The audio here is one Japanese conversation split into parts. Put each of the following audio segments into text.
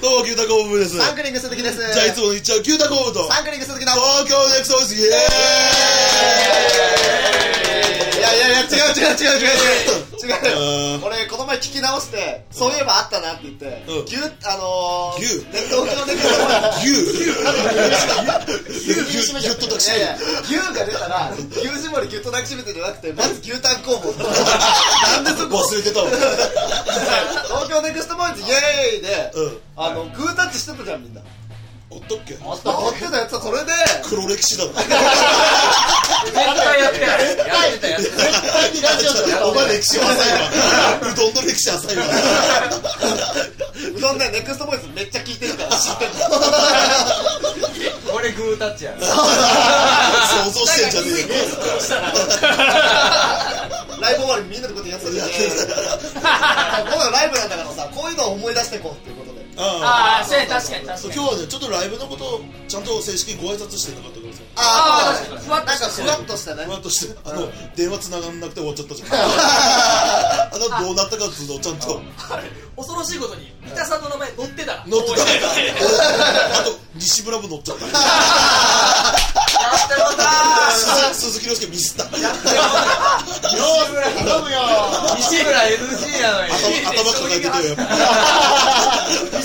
どうも、牛タコブです。じサンクリング鈴木です。ゃあ、いつもの言っちゃう、牛タコブと、サンクリング鈴木の。東京ネクソス、イエいやいやいや、違う違う違う違う違う。違あう。俺、この前聞き直して、そういえばあったなって言ってうん、牛、あのー、牛ね東京ネクストー牛牛牛牛と抱きしめ牛が出たら、牛絞りぎゅっと抱きしめてじゃなくて、まず牛タン工房。なんでそこ忘れてたわ。東京ネクストボーイズイエーイで、うんあの、グータッチしてたじゃん、みんな。おっとっけ？あってたやつはそれで、黒歴史だな。絶対やってない。やってたやってた。絶対にラジオでお前歴史浅いわ。うどんの歴史浅いわ。うどんね、ネクストボーイズめっちゃ聞いてるから知ってる。これグータッチやろ。想像してんじゃねえよ。ライブ終わりにみんなでこうやってやってる。今度ライブなんだからさ、こういうのを思い出していこうっていうことで。あああ、そうや確かに確かに。今日はね、ちょっとライブのことをちゃんと正式にご挨拶してなかったからさ。ああー確かにふわっとなんかふわっとしたねふ。わっとして、あの、電話繋がんなくて終わっちゃったじゃん。あの、どうなったかっつうのをちゃんと恐ろしいことに、三田さんの名前載ってた。乗ってた。あと、西村も乗っちゃった。ったった鈴木亮介ミスったよ西村頼むよ西村 NG なのに頭抱えてたよやっぱ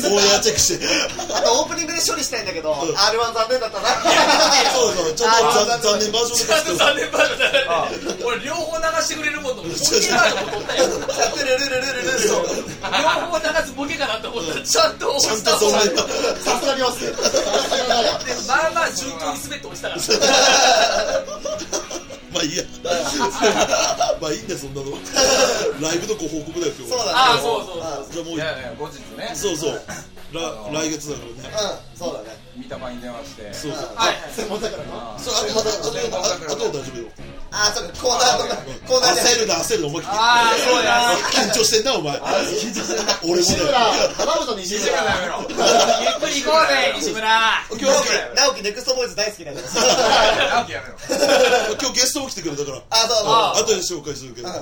オー。ー。チェックしてあとオー。プニングで処理したいんだけど R1 残念だったなそうそうちょっと残念バージョンちょっと残念バージョン俺両方流してくれるもんと思ってボケバー。ジョンも取ったよルルルルルル両方流す。ボケかなと思ったちゃんと落ちたさす。がまあまあ順当に滑って押したからまあいいや。まあいいんだよ、そんなの。ライブのご報告だよ、今日は。そうだね。ああ、そうそうそう。じゃあもうい、やいや、後日ね。そうそう。ら来月だからね。うん、そうだね。三玉に電話して。そうそう。はい。専門だからな。あそう、あと、あと、あと、あと大丈夫よ。あー、そうか、コーナーとか、コーナーで。焦るな、焦るな、お前。ああ、そうや。緊張してんな、お前。俺も西村、ね。花本西西村村。やめろ。ゆっくり行こうぜ、西村。今日直樹、ネクストボーイズ大好きなんだよ。直樹やめろ。今日ゲストも来てくれたから。あ、そうそう。あ後で紹介するけど。はい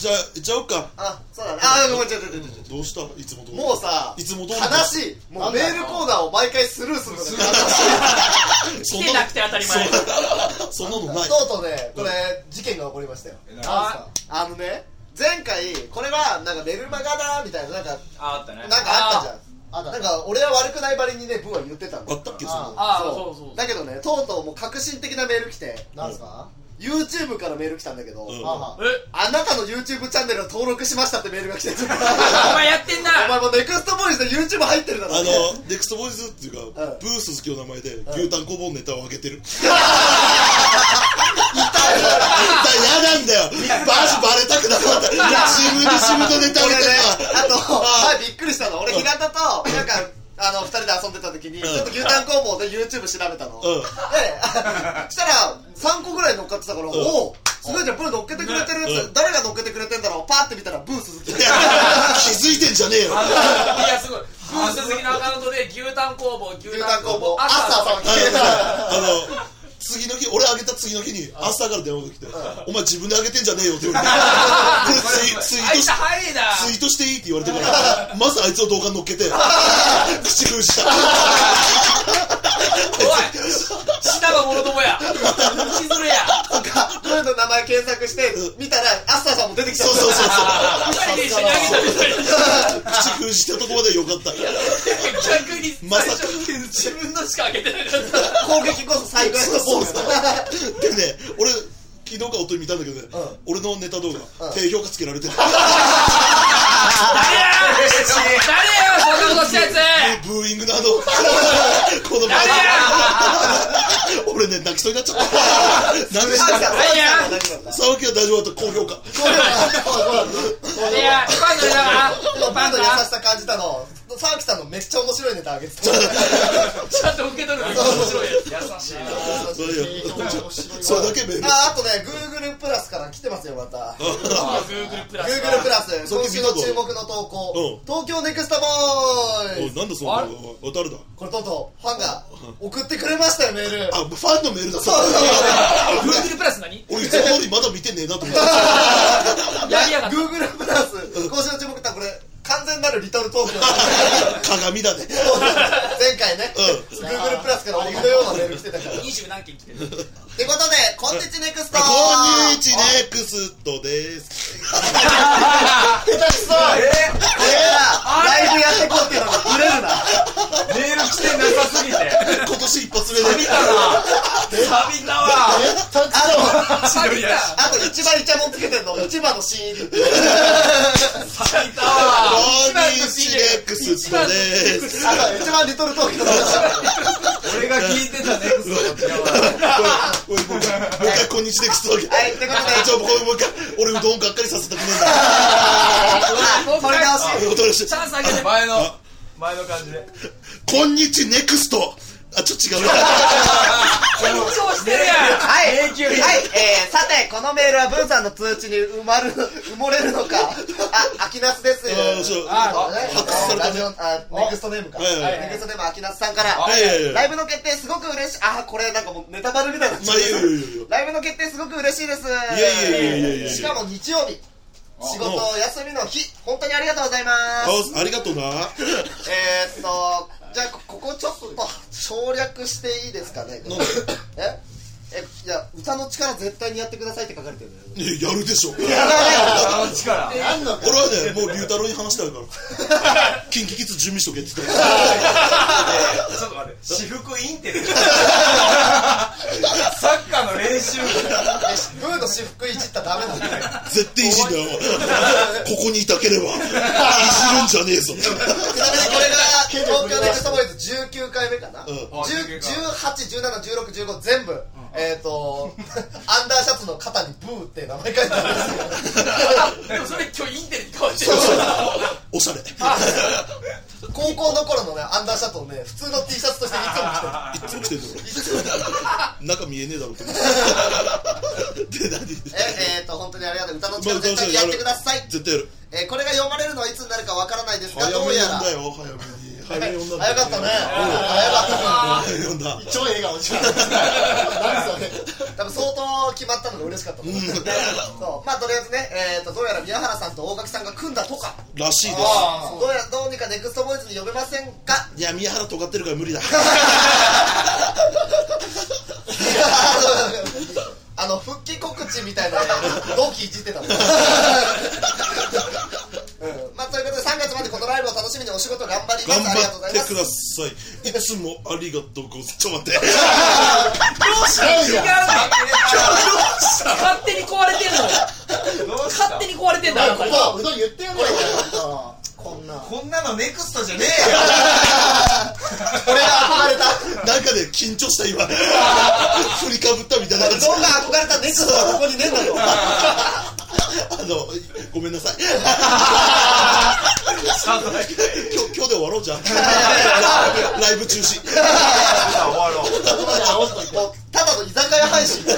じゃあ、行っちゃおうか。あ、そうだね。あ、ごめん、ちょちょちょちょ。どうした？いつも通り。もうさ、いつも通り。悲しい。もうメールコーナーを毎回スルーするのがそ 来てなくて当たり前。そんな のない。とうとうね、これ、事件が起こりましたよ。あのね、前回、これは、なんかメルマガだ、みたいな、なんか、あ、あったね。なんかあったじゃん。なんか、俺は悪くないばりにね、ブーは言ってたの。あったっけ、その。ああ、そうそう。だけどね、とうとうもう革新的なメール来て、なんすか？YouTube からメール来たんだけど、うん。はあなたの YouTube チャンネルを登録しましたってメールが来てる。お前やってんおな。前もうネクストボーイズで YouTube 入ってるだろ。あの、ネクストボーイズっていうか、うん。ブース好きの名前で、牛タンコボンネタを上げてる。痛い。嫌なんだよ。マジバレたくなかった。自分で自分のネタ上げて俺ねた、あと、前びっくりしたの。俺、平田と、なんか、あの、二人で遊んでた時に、ちょっと牛タン工房で YouTube 調べたの。うん。で、したら、3個ぐらい乗っかってたから、おおすごいじゃん、ブー乗っけてくれてるやつ、うん。誰が乗っけてくれてんだろう。パーって見たら、ブー鈴木。気づいてんじゃねえよ。いや、すごい。ブー鈴木のアカウントで牛タン工房、牛牛タン工房。朝朝さんあの、あの次の日、俺上げた次の日に、朝から電話が来て、お前自分で上げてんじゃねえよって言われて、これツイツイートし早いな。ツイートしていいって言われてから、まずあいつの動画乗っけて、口封じした。おい、死なば者どもや。口ずれや。とか、ブーの名前検索して、見たら、アスターさんも出てきた。そうそうそうそう。二人で一緒にあげたみたいな。口封じしたとこまでよかった。逆にまさか自分のしかあげてなかった。攻撃こそ最高やったボース。でね、俺、昨日かおと見たんだけどね、うん俺のネタ動画、うん低評価つけられてる。誰や誰やそん。なことしたやつブーイングなど、この誰や俺ね、泣きそうになっちゃった。何でしたサウキさん。何や沢木は大丈夫だった、高評価。誰やパンのネタがた。パンブーの優しさ感じたの。沢木さんのめっちゃ面白いネタあげてた。ちゃんと受け取るのが面白いやつ。優しいな。それだけメール。あ、あとね、Google プラスから来てますよ、また。あ Google プラス。Google プラス、それ今週の注目の投稿、東京ネクストボーイなんだそのだ？これとうとうファンが送ってくれましたよ、メール。あ、ファンのメールだ。そうそうそう。Google プラス何？俺いつも通りまだ見てねえなと思って。やりやがった。Google プラス、今週の注目ってこれ、完全なるリトルトーク。完 鏡だね 前回ね、う Google プラスから鬼のようなメール来てたから。二十何件来てる。ってことで、こんにちネクスト。こんにちネクストです。下手くそ。えこれさ、ライブやってこうっていうのにブレるな。メール来てなさすぎて。今年一発目で錆びたな錆びたわ。あと、あと一番イチャモンつけてんの、一番の新入り。錆びたわこんにちネクストです。あと一番リトル俺が聞いてたネクストもう一回こんにちネクストだけはい、ってことで、ちょもうもう一回俺うどんがっかりさせたくねえんだ。あ取り直チャンスあげて。前の。前の感じで。こんにちネクストあちょっと違うな緊張してるやんはい、はい、永久にえー、さて、このメールはブンさんの通知に埋まる、埋もれるのか。あ、秋夏です。あそうあ、ね発掘されたねラジオ、あ、ネクストネームか。はいはいネクストネーム秋夏さんから。はいはいはいライブの決定すごく嬉しい。あ、これなんかもうネタバレみたいになっちゃうまあライブの決定すごく嬉しいです。いいやいやいやいやいやしかも日曜日。仕事休みの日、本当にありがとうございます。あありがとうな えーっと、じゃあ、こここちょっと省略していいですかね？え？え、いや、歌の力絶対にやってくださいって書かれてるんだよ。いややるでしょ。あの？力。俺はねもう龍太郎に話してあるから。キンキキッズ準備しとけって言ってたちょっと待って。私服インテルサッカーの練習。ブーの私服いじったらダメなんだよ。絶対いじんだよ。ここにいたければいじるんじゃねえぞちなみにこれが東京ネクストボーイズ19回目かな、うん。10 18、17、16、15全部、えっ、と アンダーシャツの肩にブーって名前書いてあるんですよ。でもそれ今日インテリに変わってる。おしゃれ。高校の頃のねアンダーシャツをね普通の T シャツとしていつも着てる。いつも来てんだろ中見えねえだろうと思ってで何？ええー、と本当にありがとう。歌の力絶対にやってください、絶対やる。えーこれが読まれるのはいつになるかわからないですがどうやら。早めに早めに読んだ早かったね。早かった。超笑顔じゃん。何それ。多分相当決まったので嬉しかったと思うそう。まあとりあえずね、えー、とどうやら宮原さんと大垣さんが組んだとか。らしいですどうやどうにかネクストボーイズに呼べませんか。いや宮原尖ってるから無理だ あの復帰告知みたいな同期いじってたもん、うん、まあということで3月までこのライブを楽しみにお仕事頑張ります頑ありがとうございます張ってくださいいつもありがとうございます。ちょっと待って。違う。ね勝手に壊れてんのよ。勝手に壊れてんだあなた。うどん言ってよねこんな。こんなのネクストじゃねえよ。俺が憧れた。なんかね緊張した今。振りかぶったみたいな感じ。どんが憧れたネクストはここにねえんだよあのごめんなさい。今日今日で終わろうじゃんライブ中止。終わろう。ただの居酒屋配信あ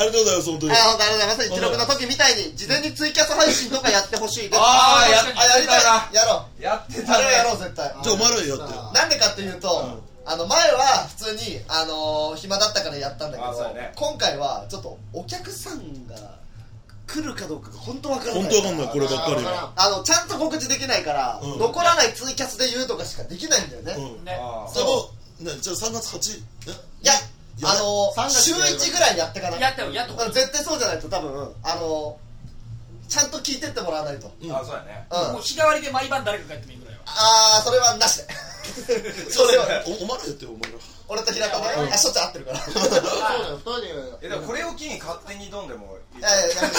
りがとうございます本当に。あ本当ありがとうございます。16の時みたいに事前にツイキャス配信とかやってほしいです。ああやりたいたなやろう。やってたあれはやろねう絶対。じゃあお前らやってよ。なんでかっていうと、あの前は普通に、あのー暇だったからやったんだけど、今回はちょっとお客さんが来るかどうかが本当わからない本当わかんない。こればっかりは。あのちゃんと告知できないから、うん。残らないツイキャスで言うとかしかできないんだよね、うん。ね。あーそのねじゃあ3月8え？いややあの3月週1ぐらいやってかな。いやったよやったようん絶対そうじゃないと多分。あのちゃんと聞いてってもらわないと、うん。あそうやね。あもう日替わりで毎晩誰か帰ってもいいぐらいは。あーそれはなしでそれはおお前らやってよお前ら俺と平田ね、あしょっちゅう会ってるから。そうだよ二人でえでもこれを機に勝手に挑んでもいい。いやいややめてく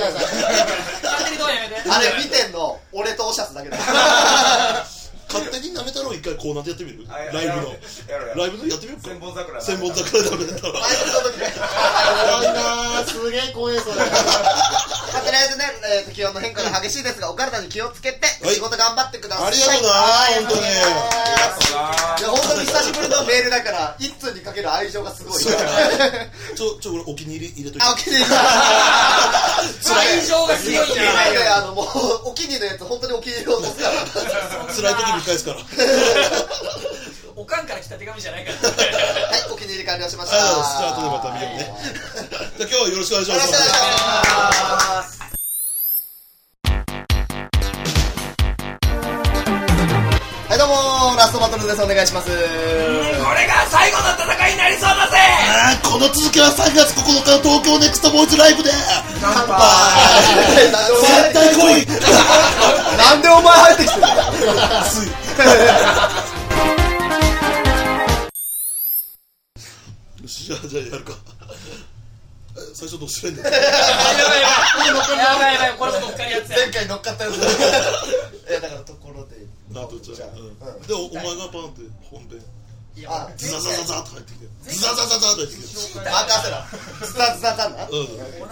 ださい。勝手にやめて。あれ見てんの。俺とオシャツだけだ 勝手になめたろう一回コーナーでやってみる？あやライブの。やろうやろう。やろうライブのやってみようか。千本桜千本桜ダメだったら前の時ね怖いなー。すげえ怖い。それ。まあとりあえずね、えーと気温の変化が激しいですがお体に気をつけてはい。仕事頑張ってください。ありがとうなはい。本当に。いや本当に久しぶりのメールだから一通にかける愛情がすごい。そうちょちょ俺お気に入り入れといて。あお気に入り。愛情が強いんいやいやいだやあのもうお気に入りのやつ本当にお気に入りを落とすから。辛い時に返すから。おかんから来た手紙じゃないから。はいお気に入り完了しました。じゃあ後でまた見ようね。じゃあ今日はよろしくお願いしよろしくお願いします。ますラストバトルです。お願いします。これが最後の戦いになりそうだぜの続きは3月9日の東京ネクストボーイズライブで。乾杯。絶対来いなんでお前入ってきてるい。よしじゃあじゃあやるか。え最初どうすれんやばいやばいこれも乗っかりやつや前回乗っかったやつ。えだからところで。あとじゃあ、うん。うん。でおお前がパンって本編あズザザザザッと入ってきてズザザザザッと入ってきて任せろ。ズタズタだなうん。同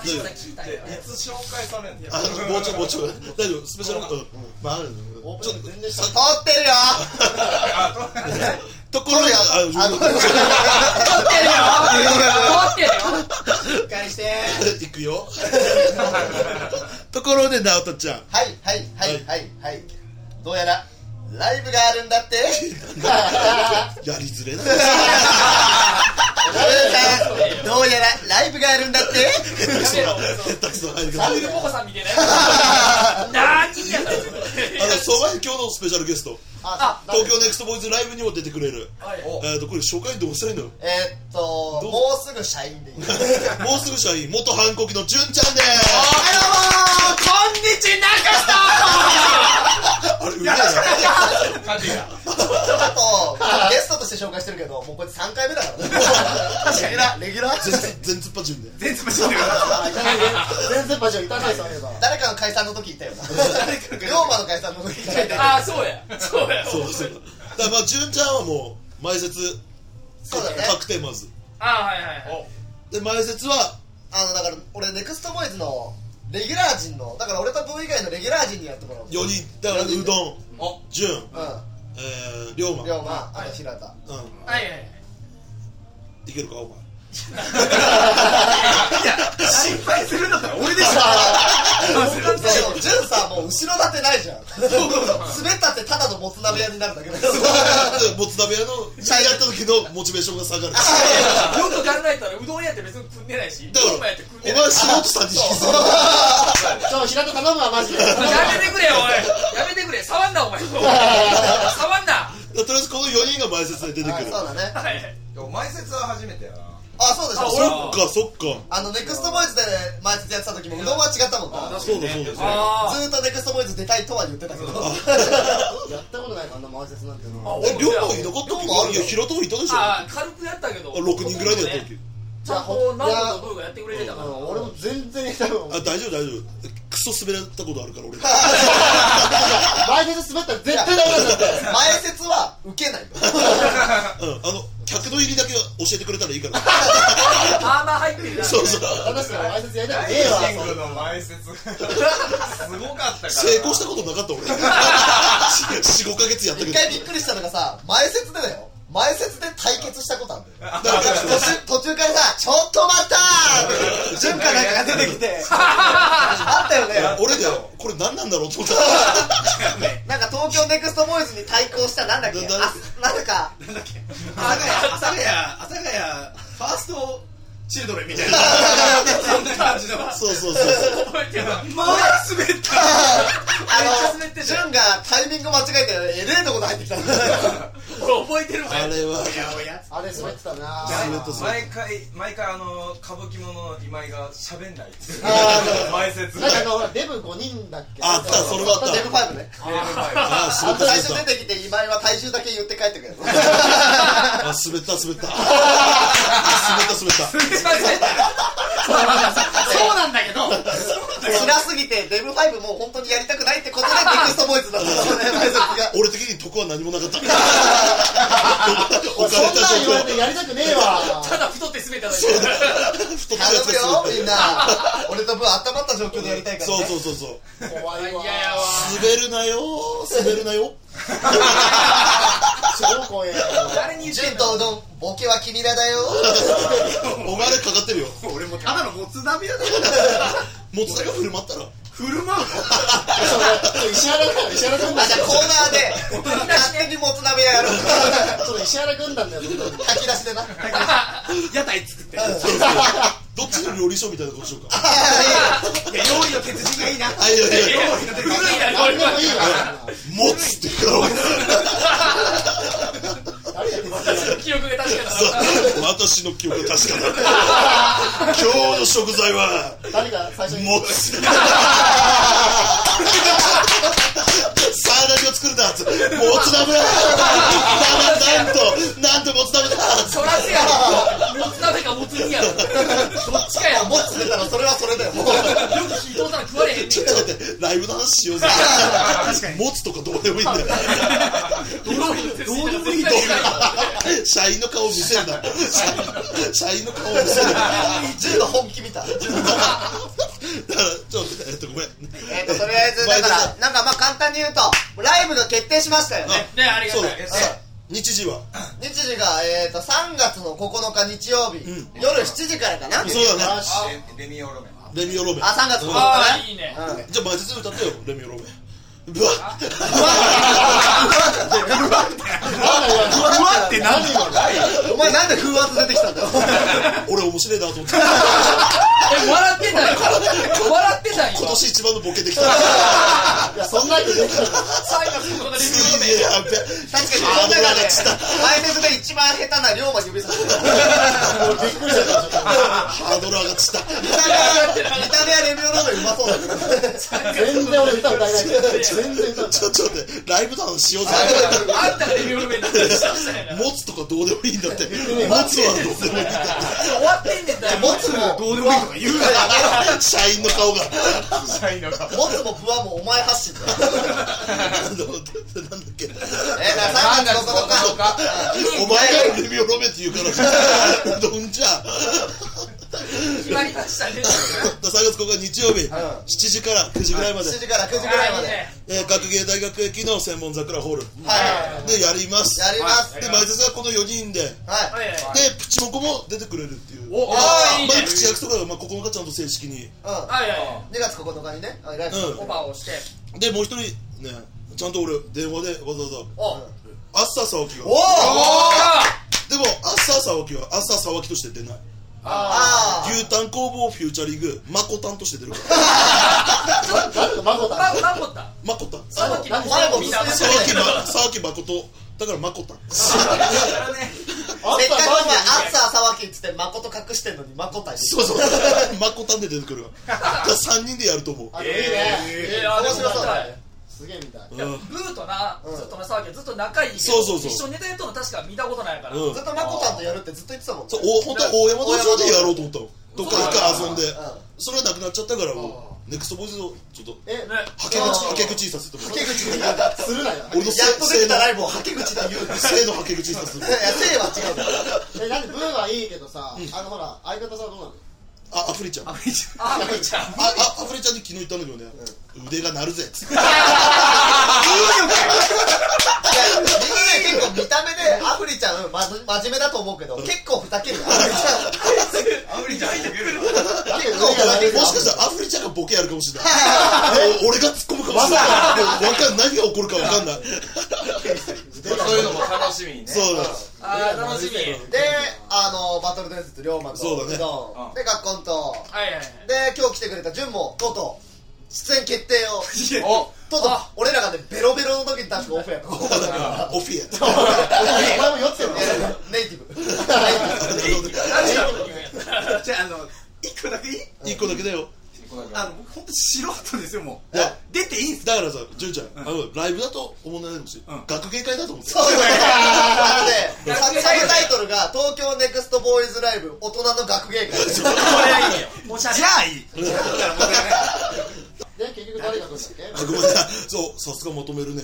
じこと聞いたよいつ紹介されんのあもうちょいもうちょい。大丈夫スペシャル。うん。まああるちょっと全然通ってるよ。ところであ通ってるよ。通ってるよ。しっかりして。行くよ。ところで直人ちゃん。はいはいはいはいはい。どうやらライブがあるんだって。やりづれだ。どうやらライブがあるんだって。下手くそな下手くそな入り方。サウルポコさんみたいなやつ何やそれあのその前に今日のスペシャルゲスト。あ東京ネクストボーイズライブにも出てくれる。はい。えっとこれ紹介どうしたらいいの？えーっともうすぐ社員でいい。もうすぐ社員。元反抗期の純ちゃんでこんにちは中田あれうめえな感じがあとゲストとして紹介してるけどもうこれ3回目だからね。確かにな。レギュラー全全突破順で全然知ってるから全然パジョいたねそういえば誰かの解散の時いたよな。龍馬の解散の時いたよああそうや。そうや。そうだそう。だだからまあ純ちゃんはもう前説そうだね。確定まず。ああはいはいはい。で前説はあのだから俺ネクストボーイズのレギュラー陣のだから俺とブー以外のレギュラー陣にやってもらう。4人。だからうどんお純うえー龍馬。ん龍馬。あと平田うん。はいはいはい。いけるかお前。心配するんだったら俺でしょ でも潤さもう後ろ盾ないじゃん。滑ったってただのもつ鍋屋になるだけだよでもつ鍋屋の社員やった時のモチベーションが下がる。よく考えたらうどん屋って別に食んでないしだからお前素人さんに引きずる。ちょ平田頼むわマジで。やめてくれよおい。やめてくれ。触んなお前。触んな。とりあえずこの4人が前説で出てくる。そうだね。はい前説は初めてやなあそうでしょ。そっかそっか。あのネクストボーイズで前説やってた時もうどんは違ったもんな。ずそうだそうだあーっとネクストボーイズ出たいとは言ってたけど やったことないかあんな前説なんていうあのえ龍馬いなかったっ龍馬あるよけいや平田もいたでしょ。あ軽くやったけど。あ6人ぐらいでやったっけちゃんと何度とどうがやってくれてたから。うん俺も全然多分あ大丈夫大丈夫。クソ滑られたことあるから俺。前説滑ったら絶対ダメなんだって。前説は受けないよ うんあの客の入りだけは教えてくれたらいいから。アーマー入ってる。なそう。そう私ら前説やりたくダねえわイシングの前説。すごかったから。成功したことなかった俺。45ヶ月やったけど。一回びっくりしたのがさ前説でだよ前説で対決したことあるんだよ途中からさ「ちょっと待った!」って潤かなんかが出てきて。あったよね。俺だよ。これ何なんだろうと思った。なんか東京ネクストボーイズに対抗したなんだっけ？ななあなんか阿佐ヶ谷阿佐ヶ谷阿佐ヶ谷ファーストチルドレンみたいな。そんな感じのそうそうそう。覚えてるわ。まあ滑った。あめっちゃの滑ってた潤がタイミング間違えてえれえとこで入ってきた。俺覚えてるわ。あれは。あれ滑ってたな。毎回毎回あの歌舞伎者の今井が喋んない前説。なんかあのほらデブ5人だっけ？ああったそれはあった。デブファイブね。ああ滑った最初出てきて今井は体重だけ言って帰ってくる。たあ滑った滑った。滑った 滑ったそうなんだけど。辛すぎてデブファイブもう本当にやりたくないってことでネクストボーイズだった俺的に得は何もなかった。そんなん言われ状てやりたくねえわ。ただ太って滑っただけ。頼むよ。みんな俺とブー温まった状況でやりたいからね。そうそうそうそう。怖いわ。いややわ滑るなよ滑るなよ 超怖え誰に言って潤んの？とうどんボケは君らだよ。お前あれかかってるよ。俺もただのもつ鍋屋だよ。もつだけ振る舞ったら振る舞うそう石原君石原軍団あじゃあコーナーで勝手にもつ鍋屋やろう そう石原軍団だよ 炊き出しでな。屋台作って。どっちの料理賞みたいなことしようか？いや料理の鉄人がいいな。あいやいやいや。古いなこれ。何でもいいわ持つって言うから俺記憶が確かだ私の記憶が確かだ今日の食材は誰が最初に。もつさあ何を作るんだもつ鍋だななんとなんともつ鍋だそらせやろもつ鍋かもつ煮やろどっちかやろもつ出たらそれはそれだよよく食われへんねんちょっと待ってライブの話しようぜ。もつとかどうでもいいんだよどうでもいいどうでもいいと社員の顔見せんな 社員の顔見せんなだ。か純の本気見た。らちょっとえっとごめん。えっととりあえずだからなんかまあ簡単に言うとライブが決定しましたよね。ねありがそう日時は？日時が、えー、と3月の9日日曜日、ん。夜7時からかな？そうだね。ミオロメン。レミオロメン。あ3月9日ね。いいね。うん。じゃあ前説歌ってよレミオロメンうわなんだよふわっ。て何今お前なんで風圧出てきたんだよ。俺面白いなと思ってえ笑ってたよ笑ってたよ。今年一番のボケできた。いやそんなにできた。の最後のこのレビューすげえやべ。確かに。ハードル上この中で前説で一番下手な龍馬指さしてるもうびっくりしたハードル上がっちゃった見た目はレミオロメンうまそうだけどと全然俺歌歌えない全然ちょちょっと待ってライブダウンしようぜ。あんたがレビュールメンだ持つとかどうでもいいんだって。持つはどうでもいいんだっ終わってんねんだよもつもどうでもいいとか言うなて社員の顔が。社員の顔。もつも不安もお前発信だ。よなんだなんだっけえー、だから3月9日お前がレミオロメンって言うから。どんじゃ決まりましたね。3月9日日曜日7時から9時ぐらいまで。7時から9時ぐらいまで。えー学芸大学駅の専門桜ホール。はい。でやります。やります。で前説はこの4人で。ではい。はいはいプチモコも出てくれるっていう。おあーいいね。まだ口約束がまあ9日ちゃんと正式に。うん。はいはいは2月9日にねあライブうん。いオファーをして。でもう一人ねちゃんと俺電話でわざわざ。お。アッサー沢木が。おおでもアッサー沢木はアッサー沢木として出ないあ牛タン工房フューチャリングマコタンとして出るから。誰とマコマタマコタマコタン。だからマコタンあせっかくお前アッサー沢木っつって誠隠してんのに誠たいそうそうマコタンで出てくるからだから3人でやると思う面白そうだねすげえみた。いいやブーとなうん。ずっとな騒ぎはずっと仲いいけどそうそうそう。一緒にネタやっとるの確か見たことないから。うん。ずっと誠たんとやるってずっと言ってたもんそうお本当は大山道場でやろうと思ったの。どっか一回遊んで。うん。それはなくなっちゃったからもうネクストボイスをちょっとえね。はけ口はけ口にさせてもらう。はけ口で言うなするなよ。俺のやっとできたライブをはけ口で言うな性のはけ口にさせてもいらう。や性は違うからえなんでブーはいいけどさあのほら相方さんはどうなの？あアフリちゃん。ああめちゃん。あアフリちゃんに昨日言ったんだけどね。腕が鳴るぜっつって。いやみんな結構見た目でアフリちゃん、ま、真面目だと思うけど結構ふざけるよアフリちアフリちゃん。入ってくるゃん結構ふざけるよもしかしたらアフリちゃんがボケやるかもしれない。お 俺が突っ込むかもしれない。わかんない。何が起こるかわかんないそういうのも楽しみにね。そうだあー楽しみ。であのバトル伝説龍馬とそうで学コンと。はいはいはい。で今日来てくれた潤もとうとう出演決定を。おとうとう俺らがねベロベロの時に確か オフやった。オフィエお前も酔ってるのネイティブ。何時だろう言うんやった。らじゃああの一個だけいい一個だけだよあの僕本当素人ですよもう。いや。出ていいんすだからさ純ちゃんあのライブだと思わないでほしいうん。学芸会だと思ってそうだねあのねササブタイトルが東京ネクストボーイズライブ大人の学芸会。これはいいよ。おしゃれじゃあいい。だからもうで結局誰が来るんだっけ？あごめんねそうさすが求めるね。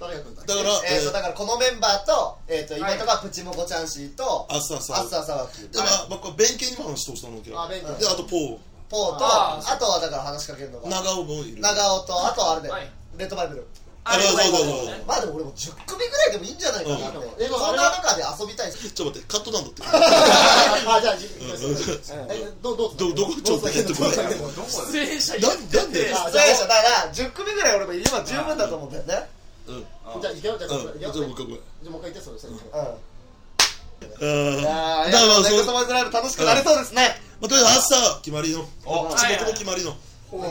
誰が来るんだっけ？だからえーとえだからこのメンバーと,、えー、と今とかプチモコちゃんシーとあっささ。アッサーサワキでまあまあこれ弁慶にも話してほしいのけど。あ弁慶。であとポーポーとあとはだから話しかけるのが。長尾もいる長尾とあとはあれで、はい。レッドバイブル。あれそうそうそうまあでも俺も10組ぐらいでもいいんじゃないかな。と思う、うん。そんな中で遊びたいちょっと待ってカットダウンだってあじゃあどどうどどこちょっと待って。出演 者な。んであ出演者だから10組ぐらい俺もいれば十分だと思うんだよね。うん。じゃあ行けよじゃあもう一回もう一回言ってそれそれうん。うんいやーだからそうボーイズライブ楽しくなりそうですねまあとりあえず朝決まりの。お地獄の決まりの。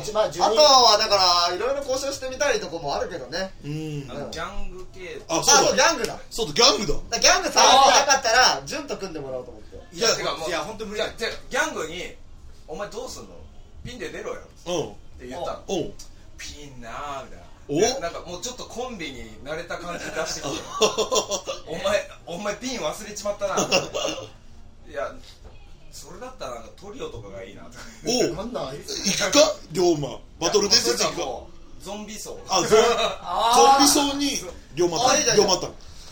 一番12あとはだからいろいろ交渉してみたいとこもあるけどね。うん。あのギャング系。ああそうそうだギャングだ。そうだギャングだ。らギャング探してなかったら潤と組んでもらおうと思って。いやてかもういや本当無理ギャングに「お前どうすんの？ピンで出ろよ」う。んって言ったの。ピンなーみたいな。おでなんかもうちょっとコンビに慣れた感じ出してきて。お前お前ピン忘れちまったな。いやそれだったらリオとかがいいなとおうなんだ？行くか龍馬？バトル伝説行くかゾンビ層。あゾンゾンビ層に龍馬あいいじゃん龍馬た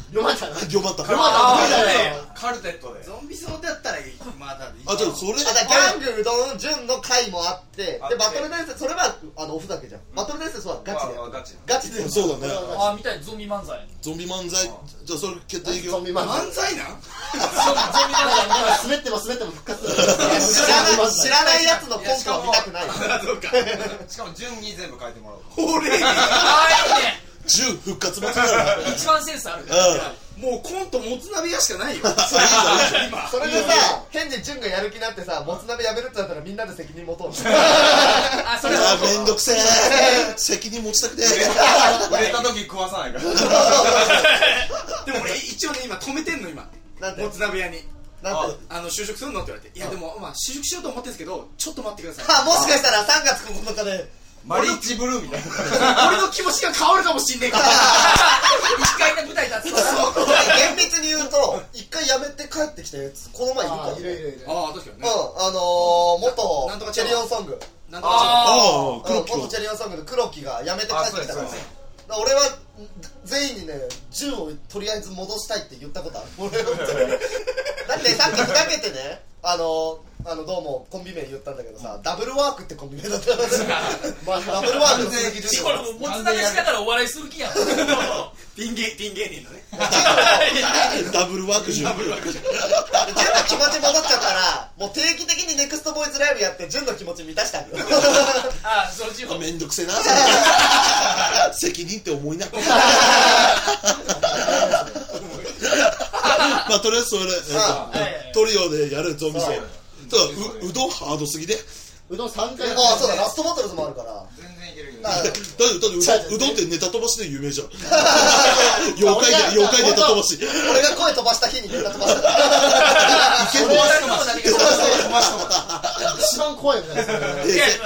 読まれたな龍馬た読まれた無理だよカルテットで。ゾンビ層だったらまだいい。あじゃあそれあだからギャングうどん潤の回もあってあって。でバトル伝説それはあのオフだけじゃん。バトル伝説はガチで。まあガチガチで。そうだね。あ見たいゾンビ漫才。ゾンビ漫才。じゃあそれ決定いくよ。ゾンビ漫才。漫才なん？ゾンビ漫才。滑っても滑っても復活知らない知らないやつのコントは見たくない。あそうか。しかも順に全部書いてもらおう。俺あーいいね。銃復活祭りだな。一番センスある。うんもうコントもつ鍋屋しかないよ。今それでさ変に潤がやる気になってさもつ鍋やめるってなったらみんなで責任持とう あそれいやめんどくせえ。責任持ちたくねえ売れた時食わさないから。でも俺一応ね今止めてんの今。なんで？もつ鍋屋に。なんてあの就職するの？って言われて。いやでもまあ就職しようと思ってるんですけどちょっと待ってください。あもしかしたら3月9日でマリッジブルーみたいな。俺の気持ちが変わるかもしんねえから。一回ね舞台立つ厳密に言うと一回辞めて帰ってきたやつ。この前いるか？らいるいるいる。ああ確かにうん。ねあのー元なんとかチェリオンソング。なんとかああ元チェリオンソングの黒木が辞めて帰ってきたから俺は全員にね銃をとりあえず戻したいって言ったことある。俺 だってさっきふざけてねあのあのどうもコンビ名言ったんだけどさダブルワークってコンビ名だった。まあダブルワーク。の鈴木完純これもつ鍋し方らお笑いする気やん。ピン芸ピン芸人のね。ダブルワーク銃純の気持ち戻っちゃったらもう定期的にネクストボーイズライブやって純の気持ち満たして あげるあそっちも。めんどくせえな。責任って思いな まあとりあえずそれ、えっとはいトリオでやるゾンビ層そうただううどんハードすぎでうどん3回ああそうだラストバトルズもあるから。全然いけるけど。だってだってうどんうどんってネタ飛ばしで有名じゃん。妖怪で妖怪ネタ飛ばし。俺が声飛ばした日にネタ飛ばした。からいけるお笑 いとも何か一番怖いよね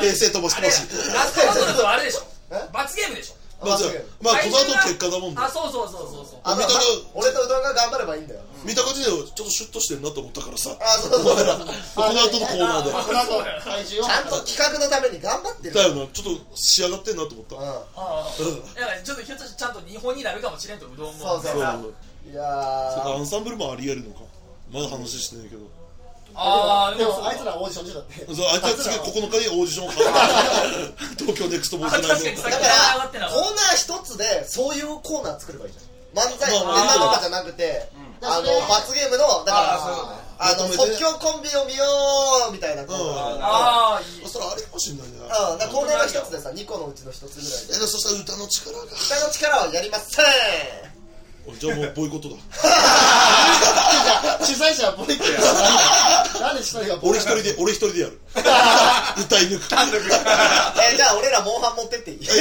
平成飛ばし。あれ飛ばしラストバトルズはあれでしょ。え？罰ゲームでしょまあじゃあまあこの後結果だもんねあそうそうそうそうそう。見た目俺とうどんが頑張ればいいんだよ。見た感じでちょっとシュッとしてるなと思ったからさ。あそうそうそう。この後のコーナーで。この後体重をちゃんと企画のために頑張ってる。だよな。ちょっと仕上がってんなと思った。うああだからちょっとひょっとしてちゃんと日本になるかもしれんとうどんも。そうそう。そうんいやーアンサンブルもありえるのか。まだ話してないけどああでもあいつらオーディション中だってそうあいつは。次9日にオーディションをかけて東京ネクストボーイズライブだからコーナー一つでそういうコーナー作ればいいじゃん漫才ネまあタとかじゃなくてあの罰ゲームのだからあの即興コンビを見ようみたいなコーナー。うん。ああいい。それありかもしんないね。うん。だからコーナーの一つでさ2個のうちの一つぐらいで。えそしたら歌の力が。歌の力はやりません。おじゃあもうボイコットだ。主催者はボイコット。なんで一人がボイ俺一人で俺一人でやる。歌い抜く。えじゃあ俺らモンハン持ってっていい？や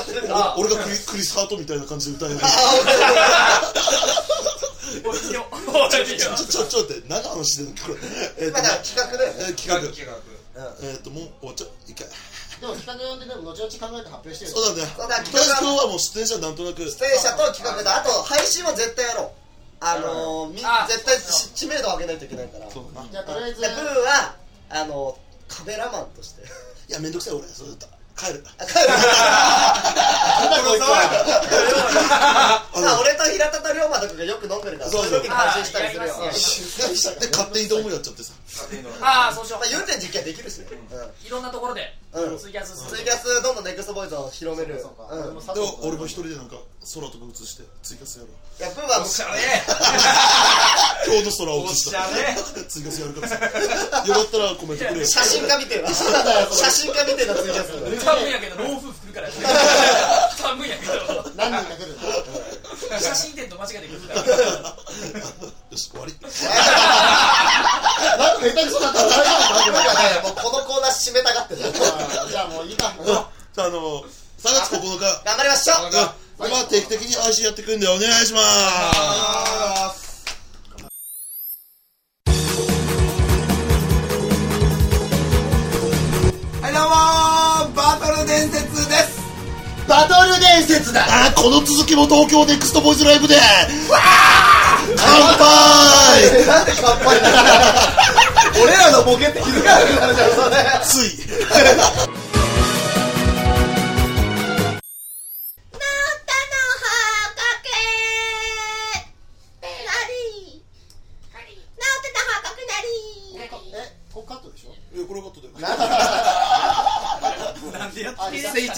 ってるから俺がクリクリスハートみたいな感じで歌い抜く。おいよちょちょちょ待って何の話してんのこれえっとまだ企画だよねえー企画企画えっともう終わっちゃう一回でも企画呼んででも後々考えて発表してるそうだね。そうだとりあえず今日はもう出演者なんとなく出演者と企画だ。あと配信は絶対やろう。あのー、みあ絶対し知名度上げないといけないから。でそうじゃあとりあえずブーはあのカメラマンとして。いやめんどくさい俺それ歌帰る。あ帰るあ俺と平田と龍馬とかがよく飲んでるからそうそう。そういう時に配信したりするよ。で勝手にドームやっちゃってさ。ああそうしよまあ言うて実況できるしね。ういろんなところで。うん。ツイキャスツイキャスどんどんネクストボーイズを広める。でも俺も一人でなんか空とか映して追加するやろ。やブーはおしゃれ。今日の空を映しおした 追加するやるからさよかったらコメントくれよ。写真家みてえな 写真家みてえなツイキャス寒いんやけど老夫婦来るから。寒いんやけど。何人か来る写真展と間違えて来るから。よし終わり。なんか下手くそだったら大丈夫かもうこのコーナー締めたがってる。じゃあもういいか。うん。じゃああの3月9日頑張りましょううんまあ定期的に配信やってい。くんでお願いしますはいどうもー。バトル伝説です。バトル伝説だ。あーこの続きも東京ネクストボイスライブで。乾杯。なんで乾杯。な の俺らのボケって気づかなくなるじゃんそれつい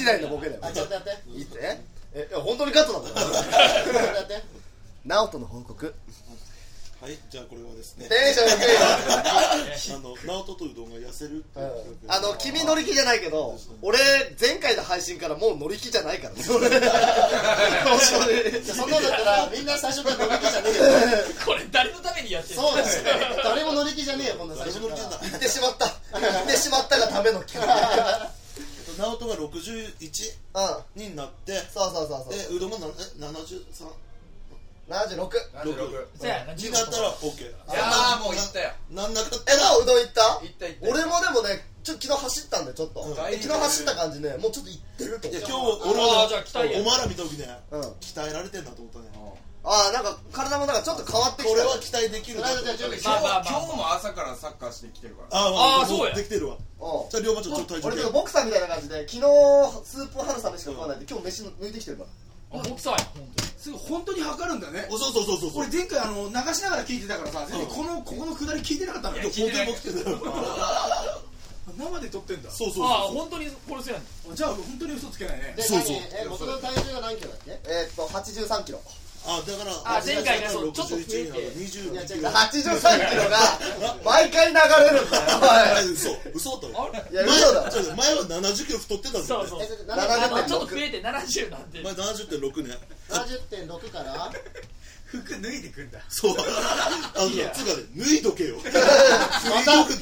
ってあ一世一代のボケだよ。あちょっとやって。いいって。えいや本当にカットだよちょっとやって。ナオトの報告。はいじゃあこれはですね。テンション低いよ。あの直人とうどんが痩せるっていう。企画あの君乗り気じゃないけど俺前回の配信からもう乗り気じゃないから。ね俺じゃあそんなんだったらみんな最初から乗り気じゃねえよ。これ誰のためにやってるそうだよ誰も乗り気じゃねえよこんな最初から。言ってしまった。言ってしまったがための企画直人が61うん。になってそうそうそうそう。でうどんがなえ73 76 76そうやなになったら OK いやーもう行ったよ。なんなかっえた？らもううどん行った？行った行った。俺もでもねちょっと昨日走ったんでちょっと、うんで昨日走った感じね。もうちょっと行ってるといや今日俺はあーじゃあ期待や。お前ら見た時ねうん。鍛えられてんなと思ったねああなんか体もなんかちょっと変わってきた。これは期待できる。なじゃあ準備今日まあまあまあ。今日も朝からサッカーしてきてるから。ああーそうやできてるわ。うんじゃあ龍馬ちょっと体重計。俺けどボクサーみたいな感じで昨日スープ春雨しか食わないで今日飯抜いてきてるから。あボクサーや。本当に。すぐ本当に測るんだね。おそうそうそうそうそう。俺前回あの流しながら聞いてたからさ全然このここのくだり聞いてなかったのよいや聞いてない本当に起きてる 生で撮ってんだ。そうそうそうああ本当にこれそうやねん。じゃあ本当に嘘つけないね。でそうそう。何？え元の体重が何キロだっけ？えーっと83キロあだからあ前回がそうちょっと増えて21いや違うキロ83キロが 毎回流れるんだよあ嘘嘘いや嘘だ。前は70キロ太ってたんだよねそうそう。えちょっと70あ70のちょっと増えて70なんで。前70.6ね。70.6から？服脱いでくんだ。そう。あのつうかね脱いどけよ。脱いまたと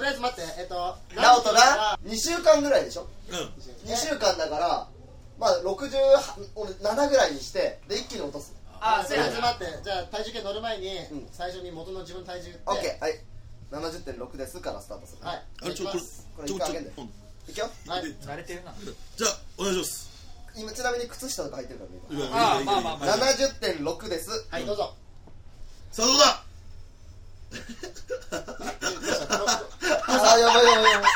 りあえず待って。えっとナオトが2週間ぐらいでしょ？うん。2週間だからまあ60俺7ぐらいにしてで一気に落とすあそうやな。待って。じゃあ体重計乗る前にうん。最初に元の自分の体重言って。OK はい。70.6ですからスタートするは。い。あれちょこれいきます。これちょちょ一回上げんで。うんいくよ。はい。慣れてるな。じゃあお願いします。今ちなみに靴下とか履いてるからねあーまあまあまあ。今70.6です。はいどうぞ。さあどうだ？あーやばいやばいやばい。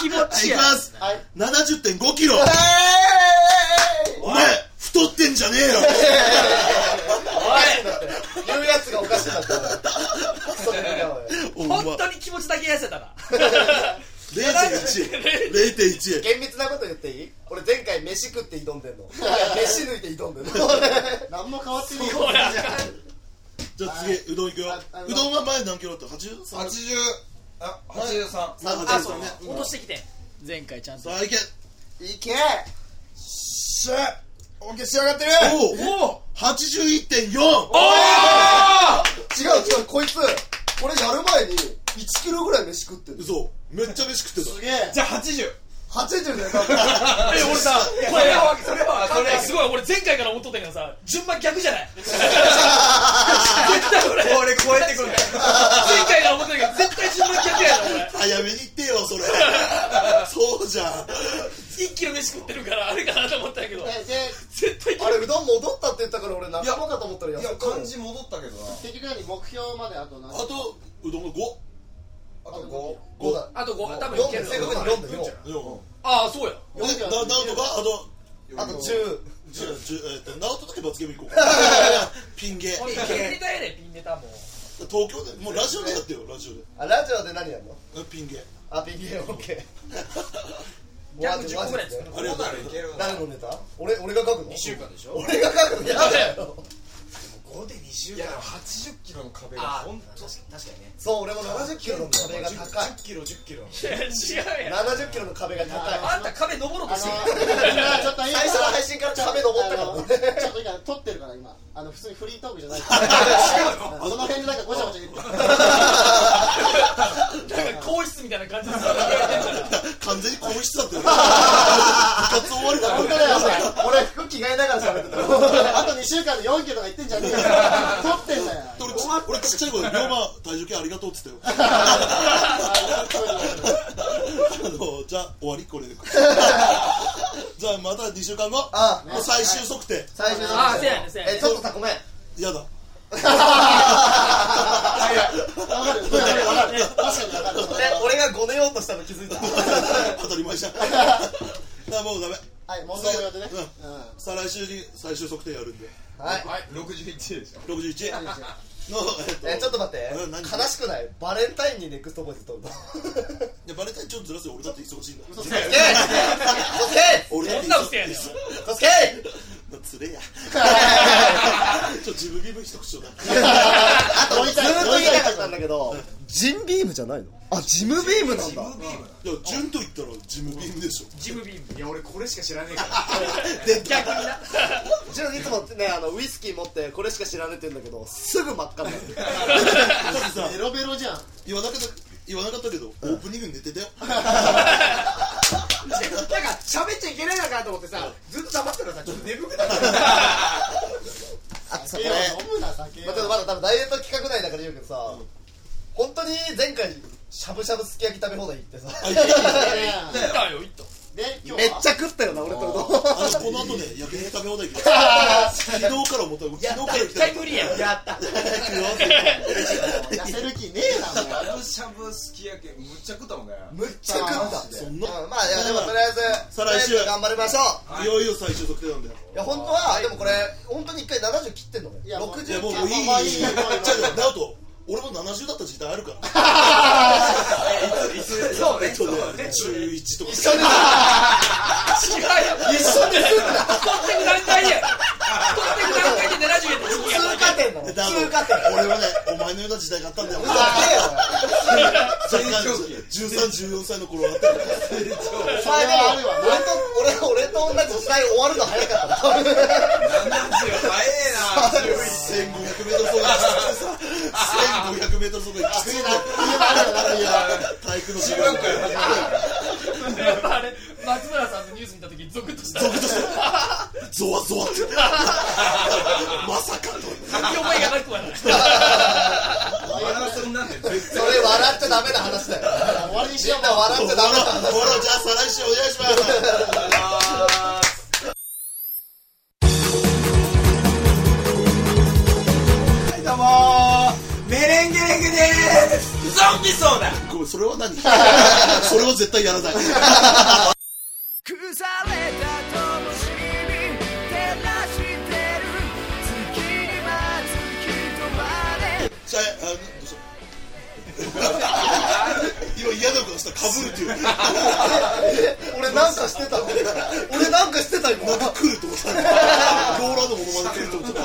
気持はいちや。いきます。はい。70.5キロ。えお前太ってんじゃねえよ。ーい言うやつがおかしいんだって本当に気持ちだけ痩せたな。0.1 0.1厳密なこと言っていい？俺前回飯食って挑んでんの。飯抜いて挑んでんの。何も変わってねえよ。これあかんじゃあ次うどんいくよ。うどんは前何キロだった 83? 80あ83さああそう83ね。落としてきて。前回ちゃんと。さあいけ。いけしゃオッケー仕上がってる。おお81.4違う違うこいつこれやる前に1キロぐらい飯食ってる。嘘。めっちゃ飯食ってた。すげえ。じゃあ80 80だよ多分。え俺さこれそれはそれは。それはすごい俺前回から思っとったけどさ順番逆じゃない？絶対俺これ超えてくんだよ前回から思ったけど絶対順番逆やな早めに言ってよそれ。そうじゃん。俺一気の飯食ってるからあれかなと思ったけど。絶対あれうどん戻ったって言ったから俺仲間かと思ったらいややったの感じ戻ったけどな。結局何目標まであと何あとうどんが5あと5 5だ。あと5多分い4けるで正確に4で4 4ああそうや。でな直人があと。あと10 10 10えっと直人だけ罰ゲーム行こう。ピン芸 ピンネタやでピンネタも。東京でもうラジオでやってよラジオで。あラジオで何やるの？えピン芸あ PPA オッケー。逆10個ぐらい作るありがとうならいけるな誰のネタ？俺俺が書くの？2週間でしょ？俺が書くの？やだよ5で2週いやでも80キロの壁があ本当。確かにね。そう俺も70キロの壁が高い。10キロ10キロ。いや違うやん。70キロの壁が高い。あんた壁登ろうとあしてのるちょっといい最初の配信から壁登ったからちょっと今撮ってるから今。あの普通にフリートークじゃない。からその。辺でなんかごちゃごちゃ言ってなんか口室みたいな感じで完全に更衣室だったよね。部活終わりだ俺服着替えながら喋ってた。あと2週間で4キロとか言ってんじゃねえよ取ってんだよ。で俺ち俺ちっちゃい頃で「龍馬体重計ありがとう」っつったよ。あのじゃあ終わりこれで。じゃあまた2週間後？あもう最終測定。最初のああせやせやえちょっとさごめん嫌だわかるわかるわかる。確かにわかる。え俺がごねようとしたの気づいた。当たり前じゃん。だもうダメはい問答無用でね。うん。うん。再来週に最終測定やるんで。はい。はい61でしょ。61のえっとえちょっと待って。うん何？悲しくない？バレンタインにネクストボイス撮るの？いやバレンタインちょっとずらすよ。俺だって忙しいんだ。嘘つけ。嘘つけ。俺だってそんな嘘やねん嘘つけつれや。ちょ自分ビーム一口ちょうだいあとずーっと言いたかったんだけどジンビームじゃないの？あジムビームなんだ。いや順と言ったらジムビームでしょ。ジムビーム。いや俺これしか知らねえから。で逆にな。ジュンいつもねあのウイスキー持ってこれしか知らねえって言うんだけどすぐ真っ赤になる。だってさベロベロじゃん。言わなかった言わなかったけどオープニングに寝てたよなんか喋っちゃいけないのかなと思ってさずっと黙ってたらさちょっと眠くなった。あそこ酒れを飲むな酒を。まあ、まだ多分ダイエット企画内だから言うけどさ、本当に前回しゃぶしゃぶすき焼き食べ放題行ってさ。行ったよ行っためっちゃ食ったよな俺とあのこの後ね焼き肉食べ放題行きます。昨日から思った昨日から行き絶た無理やん。やった痩せる気ねえなしゃぶしゃぶすき焼きむっちゃ食ったもんね。むっちゃ食った。そんな。うんまあいやでもとりあえず再来週。頑張りましょう。いよいよ最終測定なんだよ。いや本当はでもこれ本当に一回70切ってんのね。いやもういやもう69もういい。まあいい。じゃあナオト俺も70だった時代あるから。そうねえっとね。中1とか一緒に違うよ一緒段階や太ってく段階で70やったら次や通過点通過点俺はねお前のような時代があったんだよ1314歳の頃はあったよお前でも俺と俺俺と同じ時代終わる。の早かったな70早えな1500メートル走が1500メートル走がきついんだよ体育の授業やっぱあれ松村さんのニュー。ス見た時ゾクッとしたゾクッとしたゾワゾワってまさかと覚えがなくはないマラソンなんて絶それ笑っちゃダメな話だよ終わりにしようみんな笑っちゃダメな話じゃあ再来週お願いしますメレンゲレンゲでーす。ゾンビソーダごめんそれは何？それは絶対やらない。じゃああどう 今嫌なことしたらかぶるっていう。俺なんかしてた。の俺なんかしてた今。なんか来ると思ったローラのものまね来ると思った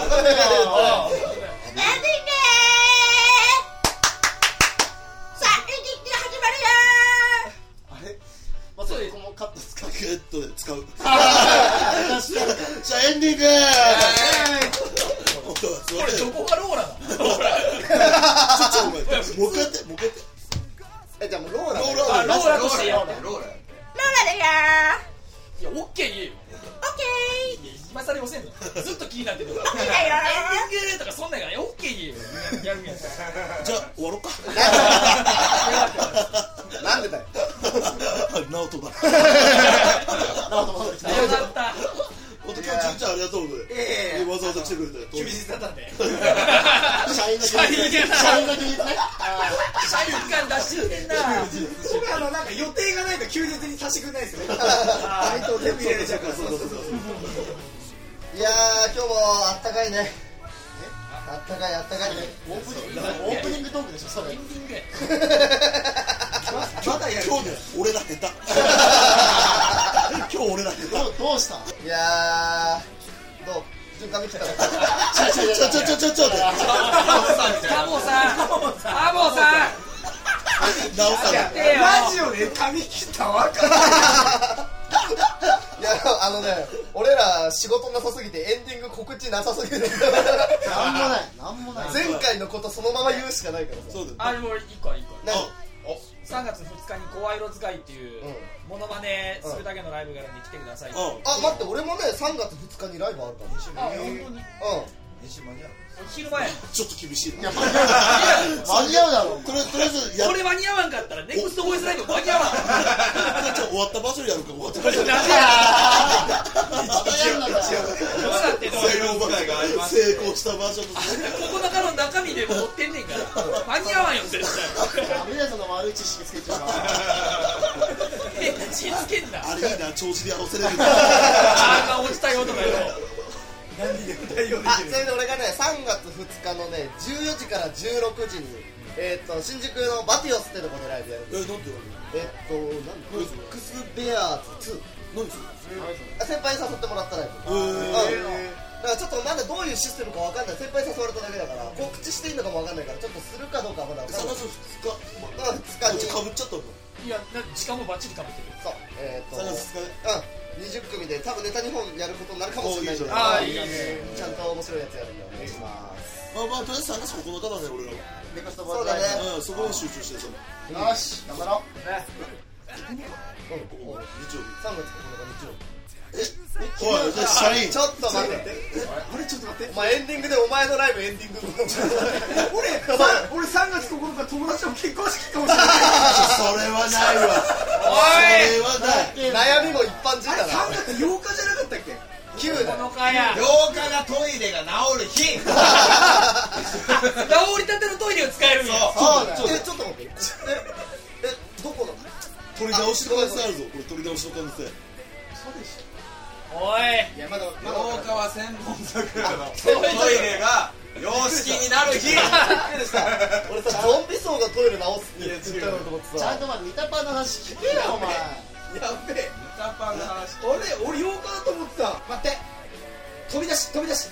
ったかいあったかい。オープニングオープニングトークでしょそれ。エンディングやまだやる今日ね俺ら下手今日俺ら下手どうどうした？いやーどう？た。のちょちょちょちょちょちょタモさんタモさんさんジオで髪切ったわかるいや あのね俺ら仕事なさすぎてエンディング告知なさすぎてなんもない。なんもない。前回のことそのまま言うしかないからさ。そうあでも一個ある一個ある何あ。3月2日に声色使いっていううんモノマネするだけのライブがあるんで来てくださいあ待って俺もね3月2日にライブあるかもあ本当に？うん練習間に合う昼前ちょっと厳しい。いや間に合うだろ。とりあえずとりあえずやこれ間に合わんかったらネクストボイスライブ間に合わん。じゃあ終わった場所でやるか終わった場所やるの？かどうなってんの？成功した場所と9日の？中身でも持ってんねんから間に合わんよ絶対ダメだよその？悪い知識つけちゃうから変な血つけんなあれいいな調子でやらせれるあーが落ちたよとかよ何あちなみに俺がね3月2日のね14時から16時にえーっと新宿のバティオスってとこでライブやるんえです。なんてえっと何ミックスベアーズ2何それ？あ先輩に誘ってもらったライブ。えだからちょっとまだどういうシステムかわかんない。先輩に誘われただけだから告知していいのかもわかんないからちょっとするかどうかはまだわかん3ない。月2日。うん2日に。かぶっちゃったのいやな時間もバッチリかぶってる。そうえーっと。3月2日うん20組で多分ネタ2本やることになるかもしれないんで。あーい。いじゃんちゃんと面白いやつやるんでお願いしますまあまあとりあえず3月9日だね俺らそうだね。うんそこに集中してさよし頑張ろう。ん日曜日。3月9日日曜日おいちょっと待ってあれちょっと待ってお前エンディングでお前のライブエンディング俺俺3月9日友達の結婚式かもしれないそれはないわそれはない悩みも一般人だな3月8日じゃなかったっけ9だのかや8日がトイレが治る日治りたてのトイレを使えるんやそうえちょっと待ってええどこなの取り直しの可能性あるぞこれ取り直しの可能性おい。いやまだまだ廊下は千本桜のトイレが様式になる日俺さゾンビ層がトイレ直すって言ったのと思ってさちゃんとまあ見たパンの話聞けよお前やべえ歌パンの話俺俺廊下だと思ってた待って飛び出し飛び出し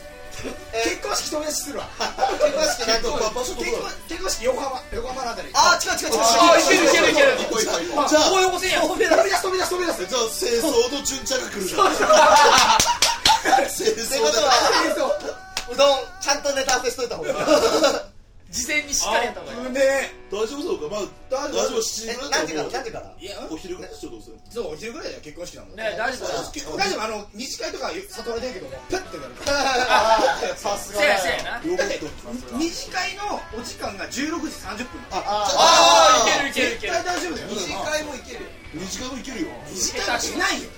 結婚式飛び出しするわ。結婚式なんとまあ場所どこだ結婚式横浜横浜のあたり。あ違う違う違うあいけるいけるいける。じゃあ東横線や飛び出す飛び出す飛び出す。じゃあ清掃の順茶が来るじゃん清って掃だ。ことはそう うどんちゃんとネタ合わせしといた方が。いい事前にしっかりやった方がいい大丈夫そうか。まあ大丈夫。7時ぐらい何時から何時からいやお昼ぐらいちょっとどうせそうお昼ぐらいだよ結婚式なのね大丈夫。だよ大丈夫。あの二次会とか誘われてるけどもペッてなるさすがせやせやな両方だってと二次会のお時間が16時30分あああいけるいけるいける対大丈夫。だよ二次会もいけるよ2時間もいけるよ二次会は出ないよ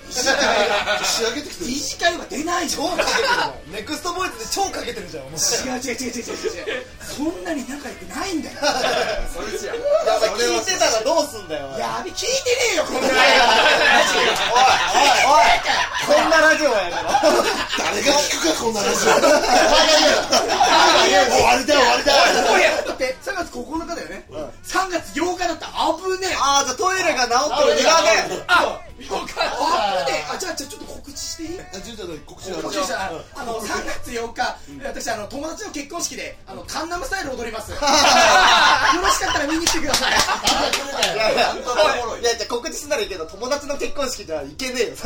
仕上げてきてる二次会は出ないよ超かけてるじゃんネクストボイスで超かけてるじゃんもう違う違う違う違う違う違うそんなに仲良くないんだよそれじゃいやお前聞いてたらどうすんだよおい。やべ聞いてねえよこんなおいこんなラジオ。やめろ誰が聞くかこんな話終わりだよ終わりだだって3月9日だよね3月8日だった危ねえああじゃあトイレが治ってる2がねあよかった危ねえあじゃあじゃあちょっとしていいあ純ちゃんの告知がある告知したらあの3月8日私あの友達の結婚式であのカンナムスタイル踊ります。よろしかったら見に来てください。いやいやいやじゃあ告知すんならいいけど友達の結婚式じゃ行けねえよ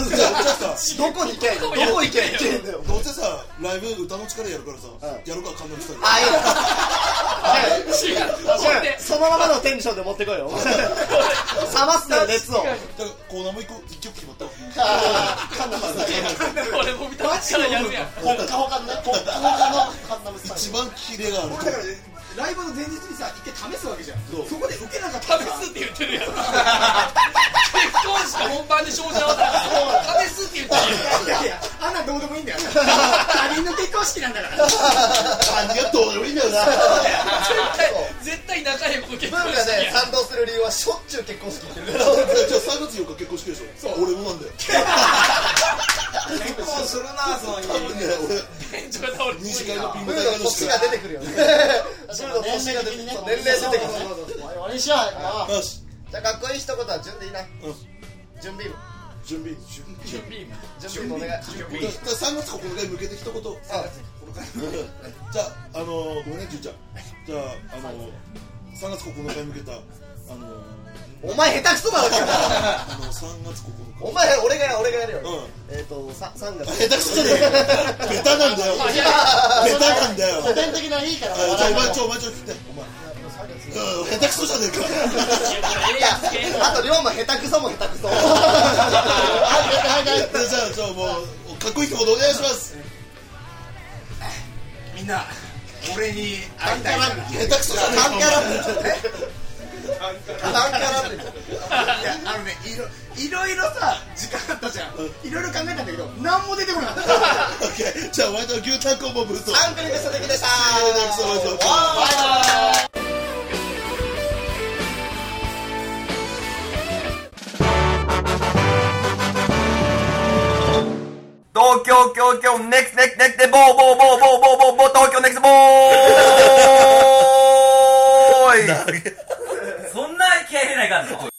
どこに行けどこ行けよどうせさライブ歌の力やるからさん。やるから観音したいあいい そのままのテンションで持ってこいよ。冷ますなよ熱を。だからコーナーも一個一曲決まったわ俺も見たからやるやん。ほっかほかのね。ほっかほかのカンナムスタイ一番キレがある。だからねライブの前日にさ一回試すわけじゃん。そう？そこで受けなかったら。試すって言ってるやん。結婚式本番で症状だ試すって言ってるやんいやいやあんなんどうでもいいんだよ。他人の結婚式なんだから。何がどうでもいいんだよな絶対仲良く結ブーが婚式ね賛同する理由はしょっちゅう結婚式行ってるから。じゃあ3月4日結婚式でしょ俺もなんだよ。結婚するなその日。多分ね俺。次会のピンブク大会のーの年が出てくるよね ブーの年が出てくるそう年齢出てようよよし。じゃあかっこいい一言は順でいいな。うん。準備部準備準備員準備部お願いじゃあ3月9日に向けて一言。じゃああのーごめんね純ちゃん。じゃああのー3月9日に向けたあのーお前下手くそだろあの3月9日。お前俺が俺がやるよ。うん。えっとさ3月。下手くそじゃねえかベタなんだよ。ベタなんだよ。古典的ないいからあじゃあお前ちょお前ちょ聞いて。お前3月。うん下手くそじゃねえか。いやあと龍馬下手くそも下手くそ。はいはいはい。はいじゃあじゃあもうかっこいい一言お願いします。みんな俺に会いたいから。下手くそじゃねカンキャラえカンキャラっていやあのねいろいろいろさ時間あったじゃんいろいろ考えたんだけど何も出てこなかったオッケーじゃあお前と牛タンコンボブーストアンクルベスト的でしたそうそうそうわ東京京京ネクスネクネクでボーボーボーボーボーボーボー東京ネクスボーイそんな気合い入れないかんぞ。